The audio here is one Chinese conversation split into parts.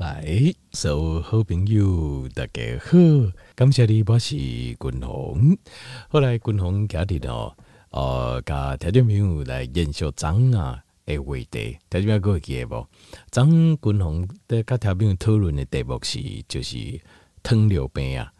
来，所有好朋友大家好，感谢你，我是君鸿。后来君鸿家里哦，呃，甲听众朋友来研究张啊诶话题，听众朋友各位记得不？张君鸿在甲听众朋友讨论的题目是，就是糖尿病啊，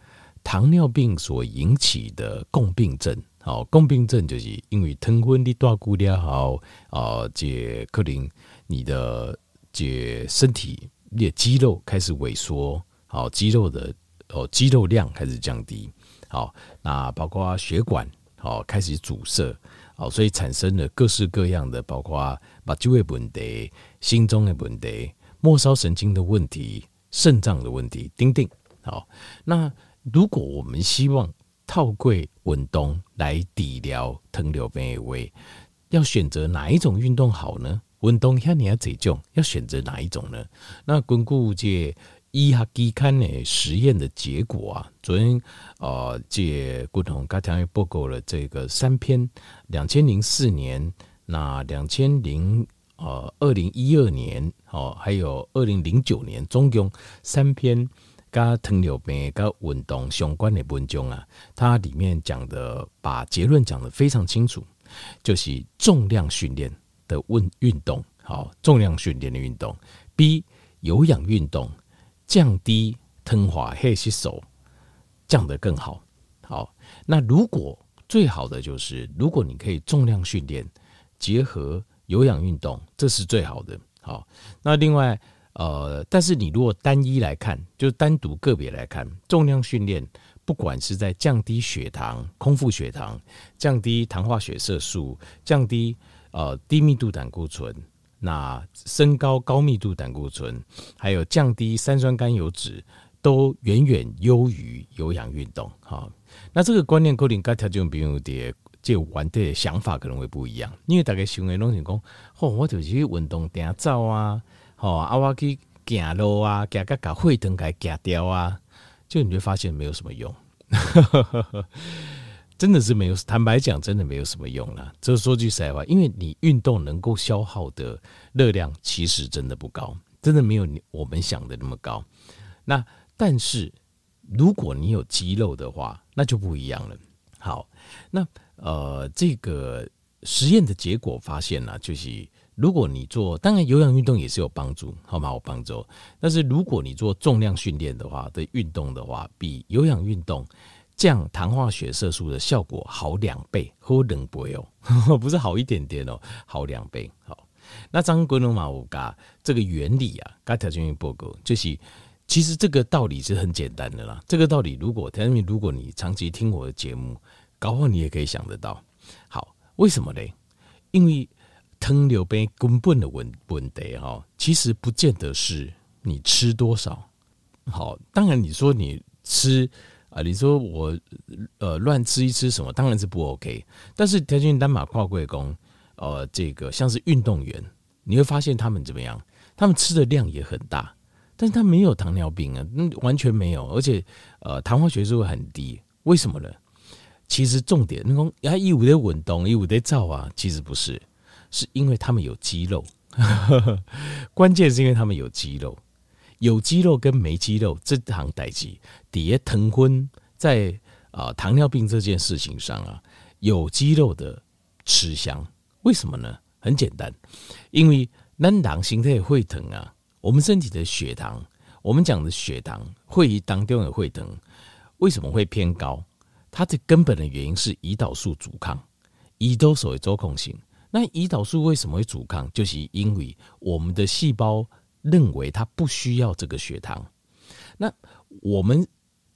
糖尿病所引起的共病症。好，共病症就是因为糖分你大过了后，啊，这可能你的这身体。你的肌肉开始萎缩，好，肌肉的哦肌肉量开始降低，好，那包括血管好开始阻塞，好，所以产生了各式各样的，包括把就会问题、心中的问题、末梢神经的问题、肾脏的问题，等等。好，那如果我们希望套柜稳动来抵疗糖尿病的话，要选择哪一种运动好呢？运动下你要这种，要选择哪一种呢？那根据这医学期刊的实验的结果啊，昨天呃，这共同刚才报告了这个三篇，两千零四年，那两千零呃二零一二年哦，还有二零零九年，总共三篇跟糖尿病跟运动相关的文章啊，它里面讲的把结论讲得非常清楚，就是重量训练。的运运动好，重量训练的运动，B 有氧运动降低糖化黑吸收，降得更好。好，那如果最好的就是，如果你可以重量训练结合有氧运动，这是最好的。好，那另外呃，但是你如果单一来看，就单独个别来看，重量训练不管是在降低血糖、空腹血糖、降低糖化血色素、降低。呃，低密度胆固醇，那升高高密度胆固醇，还有降低三酸甘油脂，都远远优于有氧运动。哈，那这个观念可能跟听众朋友的这玩的想法可能会不一样，因为大家想的拢是讲，哦，我就是去运动定走啊，好啊，我去行路啊，行个把血糖给行掉啊，就你会发现没有什么用。真的是没有，坦白讲，真的没有什么用了。这说句实在话，因为你运动能够消耗的热量其实真的不高，真的没有我们想的那么高。那但是如果你有肌肉的话，那就不一样了。好，那呃，这个实验的结果发现呢，就是如果你做，当然有氧运动也是有帮助，好吗？有帮助。但是如果你做重量训练的话的运动的话，比有氧运动。降糖化血色素的效果好两倍，好两倍哦，不是好一点点哦，好两倍。好，那张国龙马五嘎这个原理啊，刚条件报告就是，其实这个道理是很简单的啦。这个道理，如果田明，如果你长期听我的节目，搞不好你也可以想得到。好，为什么呢？因为糖尿病根本的问问题哈，其实不见得是你吃多少。好，当然你说你吃。啊，你说我呃乱吃一吃什么，当然是不 OK。但是条件单马跨贵工，呃，这个像是运动员，你会发现他们怎么样？他们吃的量也很大，但是他没有糖尿病啊，完全没有，而且呃，糖化血素很低。为什么呢？其实重点，你说啊，一五的稳动，一五的造啊，其实不是，是因为他们有肌肉。关键是因为他们有肌肉。有肌肉跟没肌肉这行代志，底下疼昏在啊糖尿病这件事情上啊，有肌肉的吃香，为什么呢？很简单，因为咱糖形态会疼啊，我们身体的血糖，我们讲的血糖会当中的会疼，为什么会偏高？它的根本的原因是胰岛素阻抗，胰岛素的周控性。那胰岛素为什么会阻抗？就是因为我们的细胞。认为他不需要这个血糖，那我们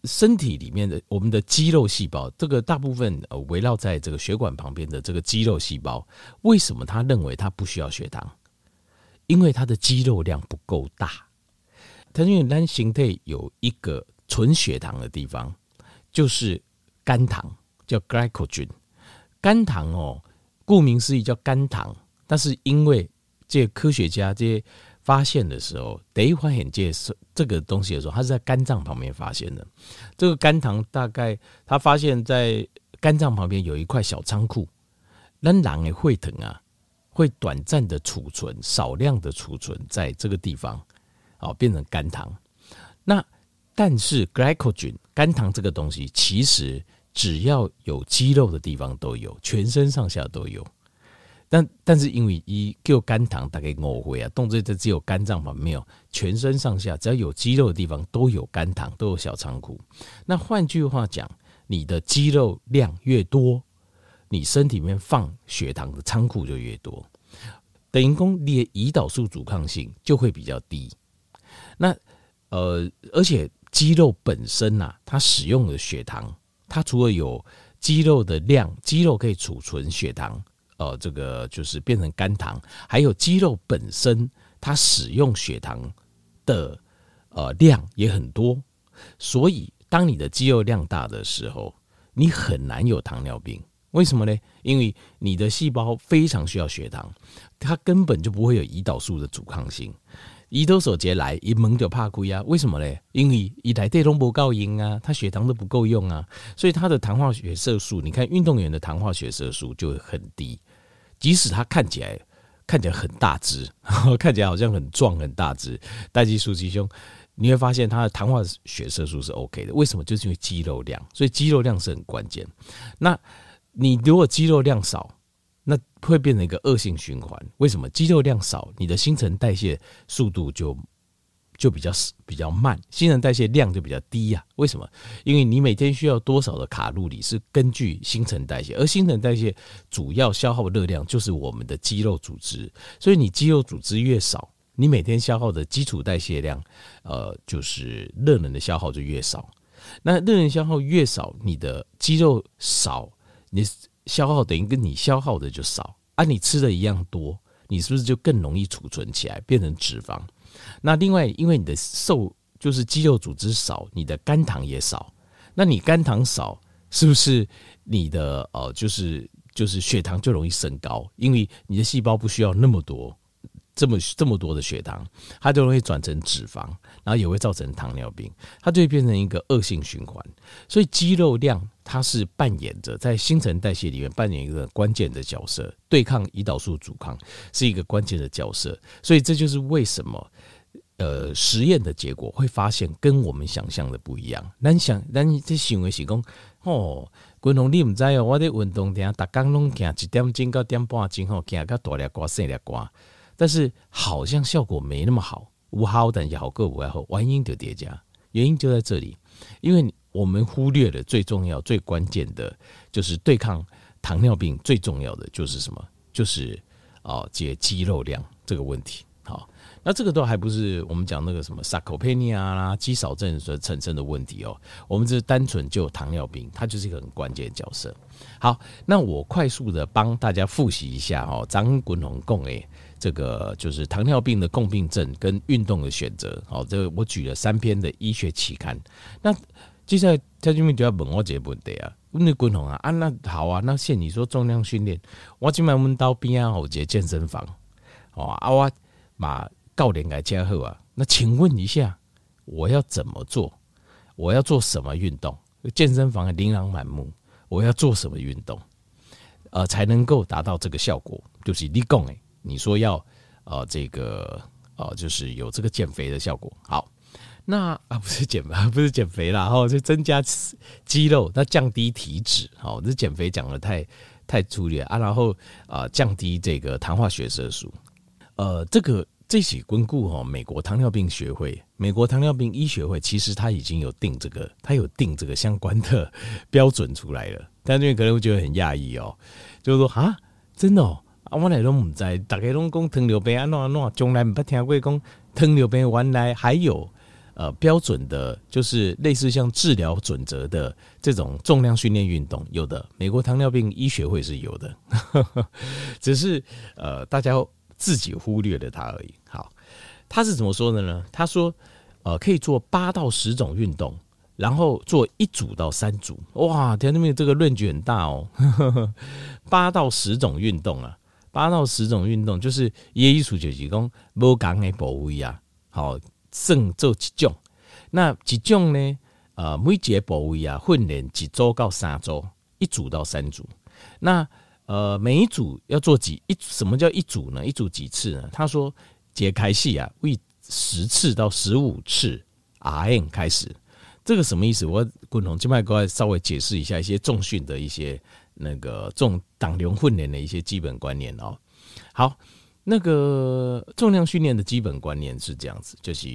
身体里面的我们的肌肉细胞，这个大部分围绕在这个血管旁边的这个肌肉细胞，为什么他认为他不需要血糖？因为他的肌肉量不够大。它因为单形态有一个存血糖的地方，就是肝糖，叫 glycogen。肝糖哦，顾名思义叫肝糖，但是因为这些科学家这些。发现的时候，得一发现这这个东西的时候，它是在肝脏旁边发现的。这个肝糖大概他发现，在肝脏旁边有一块小仓库，让人的血糖啊，会短暂的储存，少量的储存在这个地方。哦，变成肝糖。那但是 glycogen 肝糖这个东西，其实只要有肌肉的地方都有，全身上下都有。但但是因为一就肝糖大概误会啊，动作这只有肝脏嘛，没有全身上下只要有肌肉的地方都有肝糖，都有小仓库。那换句话讲，你的肌肉量越多，你身体里面放血糖的仓库就越多，等于说你的胰岛素阻抗性就会比较低。那呃，而且肌肉本身呐、啊，它使用的血糖，它除了有肌肉的量，肌肉可以储存血糖。呃，这个就是变成肝糖，还有肌肉本身，它使用血糖的呃量也很多，所以当你的肌肉量大的时候，你很难有糖尿病。为什么呢？因为你的细胞非常需要血糖，它根本就不会有胰岛素的阻抗性。胰岛素节来一猛就怕亏啊！为什么呢？因为一来电容不够用啊，他血糖都不够用啊，所以他的糖化血色素，你看运动员的糖化血色素就很低，即使他看起来看起来很大只，看起来好像很壮很大只，代谢素鸡胸，你会发现他的糖化血色素是 OK 的。为什么？就是因为肌肉量，所以肌肉量是很关键。那你如果肌肉量少，那会变成一个恶性循环。为什么？肌肉量少，你的新陈代谢速度就就比较比较慢，新陈代谢量就比较低呀、为什么？因为你每天需要多少的卡路里是根据新陈代谢，而新陈代谢主要消耗热量就是我们的肌肉组织。所以你肌肉组织越少，你每天消耗的基础代谢量，呃，就是热能的消耗就越少。那热能消耗越少，你的肌肉少，你。消耗等于跟你消耗的就少啊，你吃的一样多，你是不是就更容易储存起来变成脂肪？那另外，因为你的瘦就是肌肉组织少，你的肝糖也少，那你肝糖少，是不是你的呃就是就是血糖就容易升高？因为你的细胞不需要那么多。这么这么多的血糖，它就容易转成脂肪，然后也会造成糖尿病，它就会变成一个恶性循环。所以肌肉量它是扮演着在新陈代谢里面扮演一个关键的角色，对抗胰岛素阻抗是一个关键的角色。所以这就是为什么呃实验的结果会发现跟我们想象的不一样。咱想咱这行为是讲哦，观众你唔知哦，我在运动点，逐工拢行一点钟到点半钟吼，行个大粒瓜细粒瓜。但是好像效果没那么好，无好等也好个无好，原因就叠加，原因就在这里，因为我们忽略了最重要、最关键的，就是对抗糖尿病最重要的就是什么？就是啊，解肌肉量这个问题。好，那这个都还不是我们讲那个什么 sarcopenia 啦、肌少症所产生的问题哦。我们只是单纯就糖尿病，它就是一个很关键角色。好，那我快速的帮大家复习一下哦，张滚龙共诶。这个就是糖尿病的共病症跟运动的选择。好，这个我举了三篇的医学期刊。那接下来蔡俊明就要问我这个问题啊，问你滚红啊，啊那好啊，那现你说重量训练，我今晚问到边啊，我这健身房，哦啊我把教练给加好啊，那请问一下，我要怎么做？我要做什么运动？健身房琳琅满目，我要做什么运动？呃，才能够达到这个效果？就是你讲诶。你说要，呃，这个，呃，就是有这个减肥的效果。好，那啊，不是减肥，不是减肥啦，哈，是增加肌肉，那降低体脂。好，这减肥讲的太太粗略啊。然后啊、降低这个糖化血色素。呃，这个这起关顾哈，美国糖尿病学会，美国糖尿病医学会，其实他已经有定这个，他有定这个相关的 标准出来了。但这边可能会觉得很讶异哦，就是说啊，真的哦。啊，我来拢唔知，大家拢讲糖尿病安怎安怎，从来唔捌听过讲糖尿病原来还有呃标准的，就是类似像治疗准则的这种重量训练运动，有的美国糖尿病医学会是有的，只是呃大家自己忽略了它而已。好，他是怎么说的呢？他说呃可以做八到十种运动，然后做一组到三组。哇，糖尿病这个论据很大哦，八到十种运动啊。八到十种运动，就是也意思就是讲无同的部位啊，好，算做一种。那一种呢？呃，每节部位啊，训练一周到三周，一组到三组。那呃，每一组要做几一？什么叫一组呢？一组几次呢？他说，解开戏啊，为十次到十五次，R N 开始，这个什么意思？我共同今麦过来稍微解释一下一些重训的一些那个重党流混练的一些基本观念哦。好，那个重量训练的基本观念是这样子，就是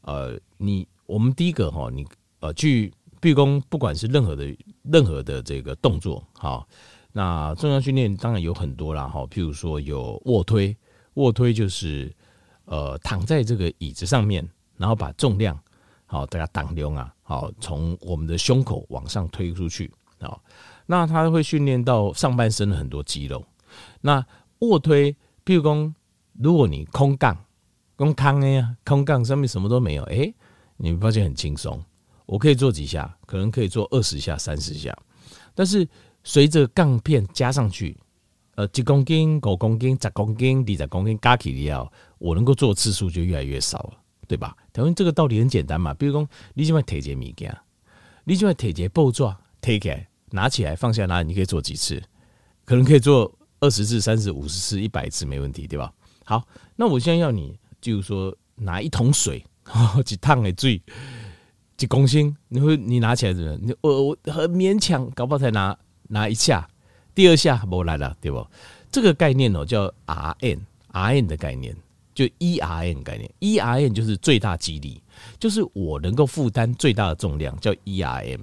呃，你我们第一个哈，你呃去，比如说不管是任何的任何的这个动作，好，那重量训练当然有很多啦哈，譬如说有卧推，卧推就是。呃，躺在这个椅子上面，然后把重量好，大家当量啊，好，从我们的胸口往上推出去，好，那它会训练到上半身的很多肌肉。那卧推，譬如说，如果你空杠，空杠呀，空杠上面什么都没有，哎、你会发现很轻松，我可以做几下，可能可以做二十下、三十下，但是随着杠片加上去。呃，几公斤、五公斤、十公斤、二十公斤加起来，我能够做的次数就越来越少了，对吧？因为这个道理很简单嘛。比如说，你喜欢提一个物件，你喜欢提一个布抓，提起来，拿起来，放下拿，你可以做几次？可能可以做二十次、三十、五十次、一百次，没问题，对吧？好，那我现在要你，就是说拿一桶水，几趟的水，几公斤，你会你拿起来怎么？你我我很勉强，搞不好才拿拿一下。第二下不来了，对不？这个概念哦，叫 R N，R N 的概念就 E R N 概念，E R N 就是最大肌力，就是我能够负担最大的重量，叫 E R M。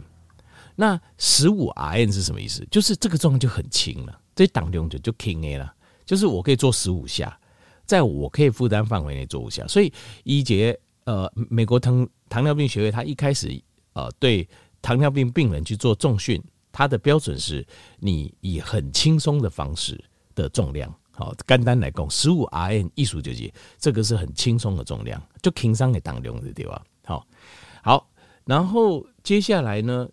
那十五 R N 是什么意思？就是这个重量就很轻了，这档量就就轻 A 了，就是我可以做十五下，在我可以负担范围内做五下。所以一节呃，美国糖糖尿病学会，他一开始呃对糖尿病病人去做重训。它的标准是你以很轻松的方式的重量，好，简单来讲，十五 RM 艺术就是这个是很轻松的重量，就轻伤的当量的对吧？好，好，然后接下来呢，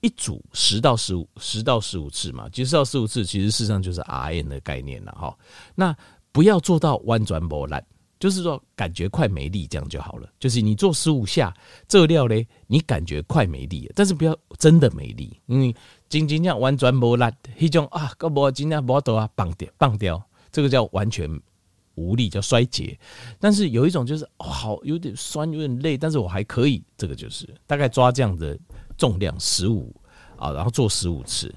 一组十到十五，十到十五次嘛，其实到十五次，其实事实上就是 R N 的概念了哈。那不要做到弯转磨烂。就是说，感觉快没力，这样就好了。就是你做十五下，这料嘞，你感觉快没力，但是不要真的没力，因为仅仅这样完全无力，那种啊，个无今天无多啊，棒掉棒掉，这个叫完全无力，叫衰竭。但是有一种就是，好有点酸，有点累，但是我还可以，这个就是大概抓这样的重量十五啊，然后做十五次，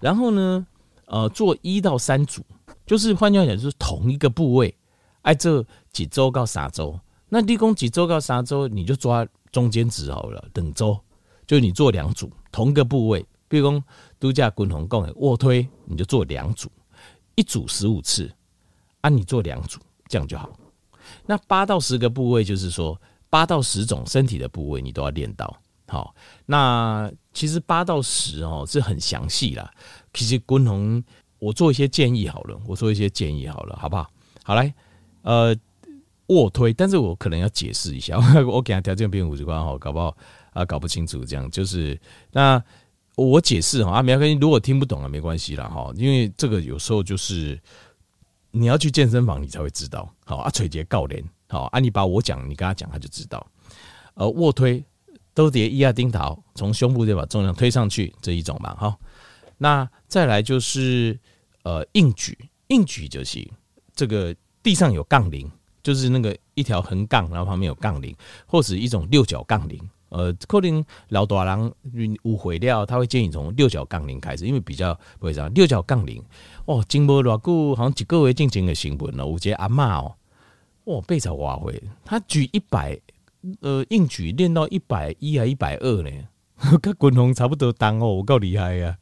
然后呢，呃，做一到三组，就是换句话讲，就是同一个部位。哎，这几周到三周，那立功几周到三周，你就抓中间值好了。等周就你做两组，同一个部位，比如说度假滚筒共卧推，你就做两组，一组十五次，啊，你做两组，这样就好。那八到十个部位，就是说八到十种身体的部位，你都要练到。好，那其实八到十哦是很详细啦。其实滚筒，我做一些建议好了，我做一些建议好了，好不好？好来。呃，卧推，但是我可能要解释一下，我给他条件变五十关哈，搞不好啊搞不清楚，这样就是那我解释哈，啊没关系，如果听不懂啊没关系啦哈，因为这个有时候就是你要去健身房你才会知道，好啊垂直教练，好啊你把我讲，你跟他讲他就知道，呃卧推都叠一二钉头，从胸部就把重量推上去这一种嘛哈，那再来就是呃硬举，硬举就是这个。地上有杠铃，就是那个一条横杠，然后旁边有杠铃，或者一种六角杠铃。呃，可能老大人误会了，他会建议从六角杠铃开始，因为比较不会这样。六角杠铃哦，经过偌久，好像几个月进行的新闻了。我觉得阿嬷哦，哇，背才挖回，他举一百，呃，硬举练到一百一还一百二呢，跟滚筒差不多当哦，我够厉害呀，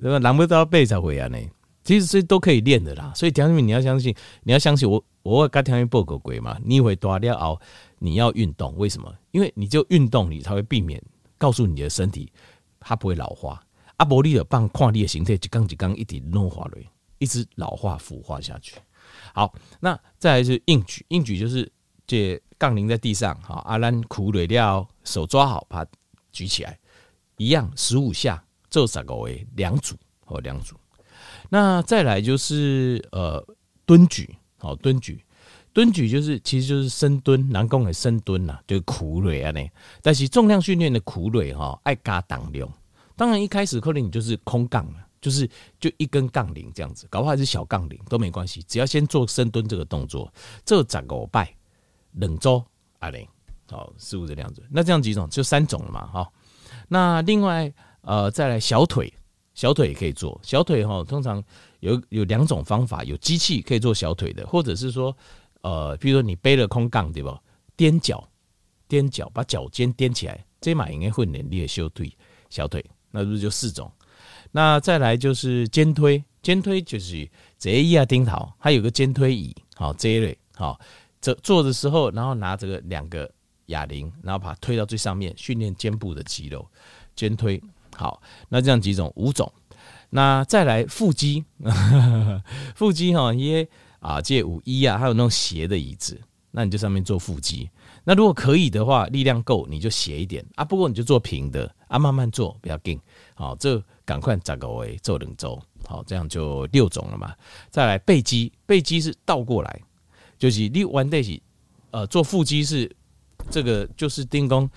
对吧？难不到背才回啊呢。其实这都可以练的啦，所以条件你要相信，你要相信我，我刚条件报过鬼嘛，你会多了后，你要运动，为什么？因为你就运动，你才会避免告诉你的身体，它不会老化。阿伯利的棒矿力的形态，一缸一缸一直弄化了，一直老化腐化下去。好，那再来是硬举，硬举就是这杠铃在地上，好，阿兰苦累了，手抓好，把它举起来，一样十五下，做十个位两组或两组。那再来就是呃蹲举，好蹲举，蹲举就是其实就是深蹲，南宫的深蹲呐，就是苦累啊呢。但是重量训练的苦累哈，爱加当量。当然一开始可能你就是空杠了就是就一根杠铃这样子，搞不好还是小杠铃都没关系，只要先做深蹲这个动作，这十五摆，冷周阿玲，好，四五这样子。那这样几种就三种了嘛，哈。那另外呃再来小腿，小腿也可以做小腿哈，通常有有两种方法，有机器可以做小腿的，或者是说呃，比如说你背了空杠对吧？踮脚，踮脚把脚尖踮起来，这嘛应该会练练小腿，小腿，那是不是就四种？那再来就是肩推，肩推就是这一啊钉头，还有个肩推椅，好这一类，好这做的时候，然后拿这个两个哑铃，然后把它推到最上面，训练肩部的肌肉，肩推。好，那这样几种，五种。那再来腹肌，腹肌哈，因为啊，这五一啊，还有那种斜的椅子，那你就上面做腹肌。那如果可以的话，力量够，你就斜一点啊。不过你就做平的啊，慢慢做，不要紧。好，这赶快找个位做两周。好，这样就六种了嘛。再来背肌，背肌是倒过来，就是你弯在起，呃，做腹肌是这个，就是丁公，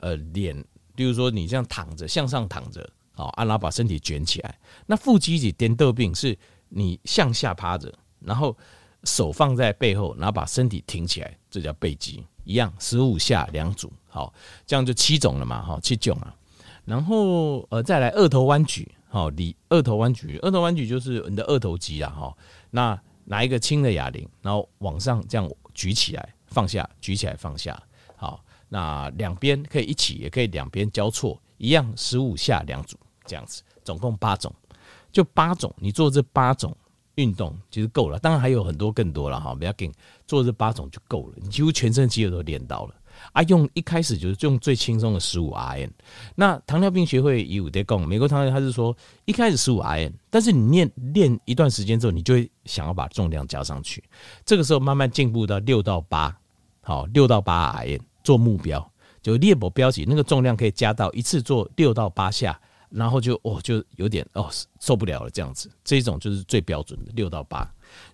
呃，脸，比如说你这样躺着，向上躺着，好，啊，然后把身体卷起来。那腹肌是颠倒病，是你向下趴着，然后手放在背后，然后把身体挺起来，这叫背肌。一样，十五下两组，好，这样就七种了嘛，哈，七种啊。然后呃，再来二头弯举，好，你二头弯举，二头弯举就是你的二头肌啊，哈。那拿一个轻的哑铃，然后往上这样举起来，放下，举起来，放下，好。那两边可以一起，也可以两边交错，一样十五下两组，这样子，总共八种，就八种，你做这八种。运动其实够了，当然还有很多更多了哈，不要紧，做这八种就够了，你几乎全身肌肉都练到了啊。用一开始就是用最轻松的十五 RM。那糖尿病学会有在讲，美国糖尿病他是说一开始十五 RM，但是你练练一段时间之后，你就会想要把重量加上去，这个时候慢慢进步到六到八，好，六到八 RM 做目标，就猎捕标记那个重量可以加到一次做六到八下。然后就哦，就有点哦受不了了，这样子，这种就是最标准的六到八。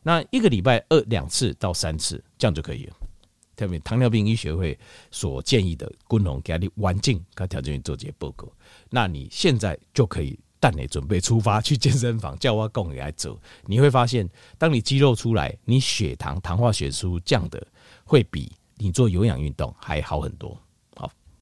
那一个礼拜二两次到三次，这样就可以了。特别糖尿病医学会所建议的，均衡给你环境跟条件做这些报告。那你现在就可以带你准备出发去健身房，叫我共你来走。你会发现，当你肌肉出来，你血糖糖化血素降的会比你做有氧运动还好很多。